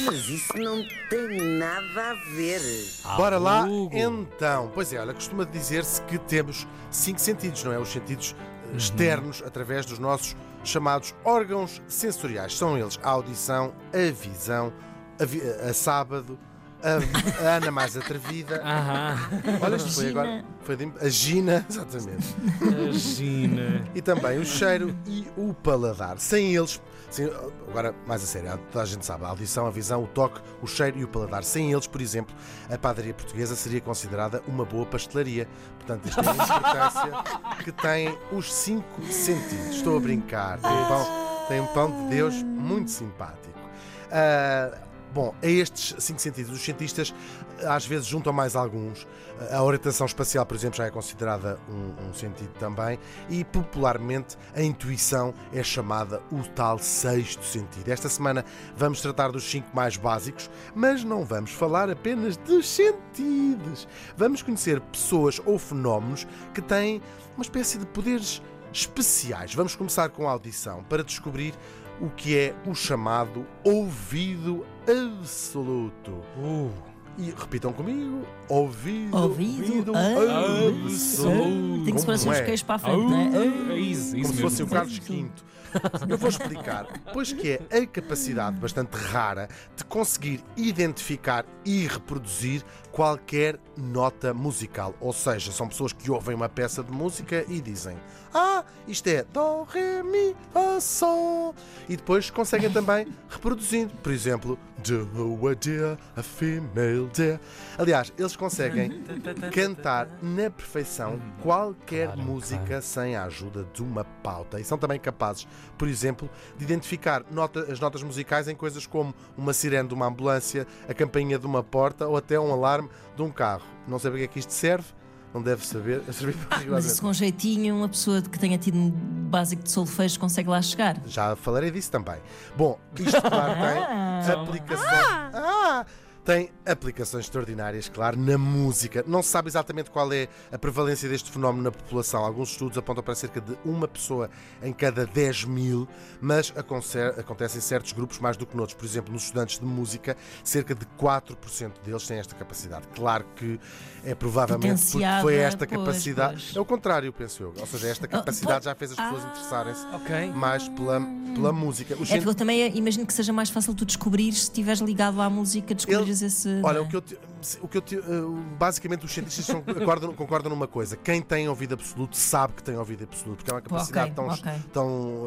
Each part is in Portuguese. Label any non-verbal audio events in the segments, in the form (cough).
Mas isso não tem nada a ver. Bora lá, Hugo. então. Pois é, olha, costuma dizer-se que temos cinco sentidos, não é? Os sentidos eh, externos, através dos nossos chamados órgãos sensoriais. São eles a audição, a visão, a, vi- a sábado, a, a Ana mais atrevida. Aham, Olha, isto foi Gina. agora. Foi de- a Gina, exatamente. imagina. E também o cheiro e o paladar. Sem eles, sem- agora mais a sério, toda a gente sabe, a audição, a visão, o toque, o cheiro e o paladar. Sem eles, por exemplo, a padaria portuguesa seria considerada uma boa pastelaria. Portanto, isto é a importância que têm os cinco sentidos. Estou a brincar. Tem um pão, tem um pão de Deus muito simpático. Ah, Bom, a estes cinco sentidos, os cientistas às vezes juntam mais alguns. A orientação espacial, por exemplo, já é considerada um, um sentido também. E popularmente a intuição é chamada o tal sexto sentido. Esta semana vamos tratar dos cinco mais básicos, mas não vamos falar apenas dos sentidos. Vamos conhecer pessoas ou fenómenos que têm uma espécie de poderes especiais. Vamos começar com a audição para descobrir o que é o chamado ouvido absoluto. Uh, E repitam comigo: ouvido, Ouvido absoluto. Tem que se pôr assim os queixos para a frente, não é? é isso, isso Como se fosse o. Carlos V. Eu vou explicar. Pois que é a capacidade bastante rara de conseguir identificar e reproduzir qualquer nota musical. Ou seja, são pessoas que ouvem uma peça de música e dizem: Ah, isto é Dó, Ré, Mi, Fá, Sol. E depois conseguem também reproduzir. Por exemplo, Do a deer, a female. Aliás, eles conseguem (laughs) cantar na perfeição qualquer Claro, música sem a ajuda de uma pauta. E são também capazes, por exemplo, de identificar nota- as notas musicais em coisas como uma sirene de uma ambulância, a campainha de uma porta ou até um alarme de um carro. Não sei para que é que isto serve, não deve saber. (laughs) Servir para Mas rigorosamente. isso com jeitinho, uma pessoa que tenha tido um básico de solfejo consegue lá chegar. Já falarei disso também. Bom, isto claro (laughs) tem aplicações. Ah! Tem aplicações extraordinárias, claro, na música. Não se sabe exatamente qual é a prevalência deste fenómeno na população. Alguns estudos apontam para cerca de uma pessoa em cada 10 mil, mas acontece em certos grupos mais do que noutros. Por exemplo, nos estudantes de música, cerca de 4% deles têm esta capacidade. Claro que é provavelmente porque foi esta pois, capacidade. pois. É o contrário, penso eu. Ou seja, esta capacidade já fez as pessoas interessarem-se Ok. mais pela, pela música. Os É porque eu também imagino que seja mais fácil tu descobrires se estiveres ligado à música, esse. Olha, o que eu, te- o que eu te- eh, basicamente os cientistas são- concordam, concordam numa coisa: quem tem ouvido absoluto sabe que tem ouvido absoluto, porque é uma capacidade Ok, tão, ok. tão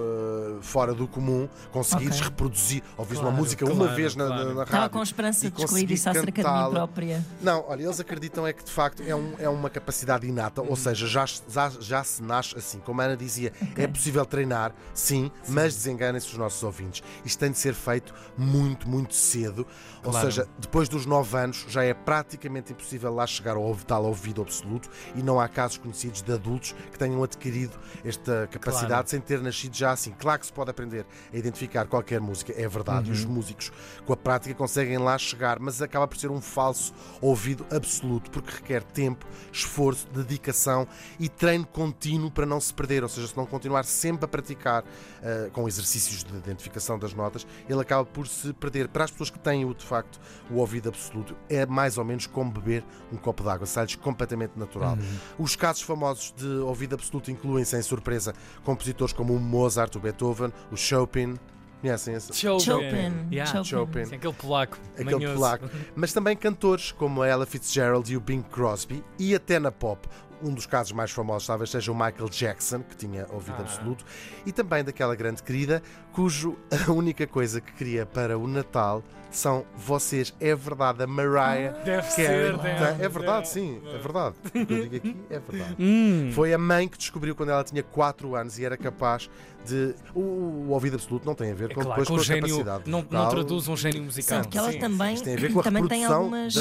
eh, fora do comum conseguires Ok. reproduzir, ouvires uma Claro, música uma claro, vez na, na- claro. na Estava rádio. com esperança e de descobrir conseguir isso acerca de mim própria. Não, olha, eles acreditam é que de facto é, um- é uma capacidade inata, ou seja, já, já, já se nasce assim. Como a Ana dizia, é possível treinar, sim, mas desenganem-se os nossos ouvintes. Isto tem de ser feito muito, muito cedo. Ou Claro. seja, depois dos 9 anos já é praticamente impossível lá chegar ao tal ouvido absoluto e não há casos conhecidos de adultos que tenham adquirido esta capacidade Claro. sem ter nascido já assim. Claro que se pode aprender a identificar qualquer música, é verdade, e os músicos com a prática conseguem lá chegar, mas acaba por ser um falso ouvido absoluto, porque requer tempo, esforço, dedicação e treino contínuo para não se perder. Ou seja, se não continuar sempre a praticar ah, com exercícios de identificação das notas, ele acaba por se perder. Para as pessoas que têm o de facto o ouvido absoluto, é mais ou menos como beber um copo de água, sai-lhes completamente natural. Os casos famosos de ouvido absoluto incluem, sem surpresa, compositores como o Mozart, o Beethoven, o Chopin. Conhecem esse? Chopin. Chopin. Yeah. Chopin. Chopin. Sim, aquele polaco. aquele manhoso. polaco. (laughs) Mas também cantores como a Ella Fitzgerald e o Bing Crosby e até na pop. Um dos casos mais famosos talvez seja o Michael Jackson, que tinha ouvido Ah. absoluto, e também daquela grande querida, cujo (laughs) a única coisa que queria para o Natal são vocês. É verdade, a Mariah Deve Carey. ser, deve. É verdade, sim, é verdade. O que eu digo aqui é verdade. Hum. Foi a mãe que descobriu quando ela tinha 4 anos e era capaz de. O, o ouvido absoluto não tem a ver É com, claro, depois com com o a gênio. capacidade. Não, não traduz um gênio musical. Sendo que ela Sim. também, Isto tem a ver com a também tem algumas.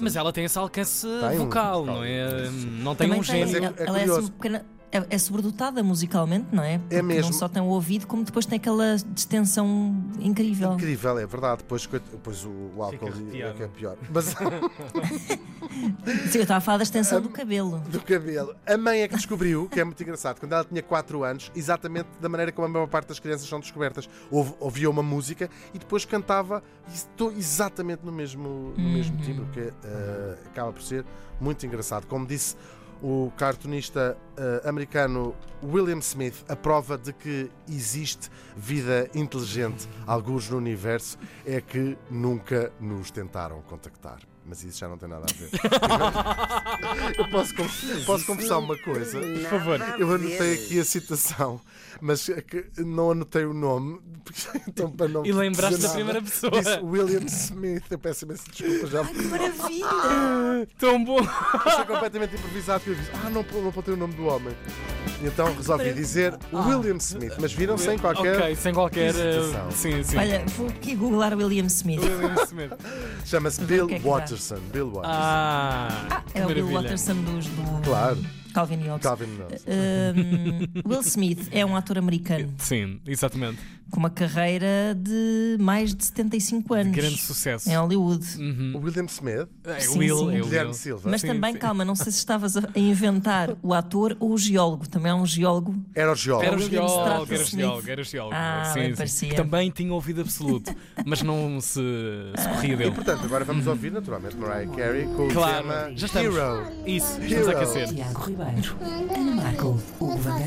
Mas ela tem esse alcance Tem um vocal, vocal. não é? Não tem também um tem, gênio. Mas é- é ela é assim curioso. um pequena- é, é sobredotada musicalmente, não é? Porque mesmo. Não só tem o ouvido, como depois tem aquela distensão incrível. Incrível, é verdade. Depois, depois o, o álcool é que é pior. Mas Sim, eu estava a falar da extensão do cabelo. do cabelo. A mãe é que descobriu, que é muito engraçado, quando ela tinha 4 anos, exatamente da maneira como a maior parte das crianças são descobertas. Ouve- ouvia uma música e depois cantava e estou exatamente no mesmo, no mesmo timbre, que eh, acaba por ser muito engraçado. Como disse o cartunista eh, americano William Smith, a prova de que existe vida inteligente, alguns no universo, é que nunca nos tentaram contactar. Mas isso já não tem nada a ver. (laughs) Eu posso, posso confessar uma coisa. Por favor. Eu anotei aqui a citação, mas é que não anotei o nome, (laughs) então para não E lembraste da primeira pessoa. Disse William Smith, eu peço imensa desculpa já. Que maravilha! (laughs) Tão bom. Foi completamente improvisado que eu disse, ah, não, não apontei o nome do homem. Então resolvi dizer William Smith, mas viram sem qualquer. Ok, sem qualquer. eh. Sim, sim. Olha, vou aqui googlar William Smith. William Smith. Chama-se Bill o Watterson. Bill Watterson. Ah, que É o Bill. Watterson dos, do Claro, Calvin e Hobbes. Calvin. Um, Will Smith é um ator americano Sim, exatamente. com uma carreira de mais de 75 anos Grande sucesso. em Hollywood. Uhum. O William Smith, É Sim, o Will, sim. é o Guilherme Will. Silva, Mas Sim, também, sim. calma, não sei se estavas a inventar o ator ou o geólogo. Também é um geólogo. era o geólogo. Era o geólogo, era o geólogo, era o geólogo. Ah, sim, bem sim. parecia. Também tinha ouvido absoluto, mas não se, se corria E dele. portanto, agora vamos ouvir naturalmente Mariah Carey com o Claro, tema já estamos. Hero. Isso, estamos Hero. a aquecer. Tiago Ribeiro, Ana Marco, Hugo Van.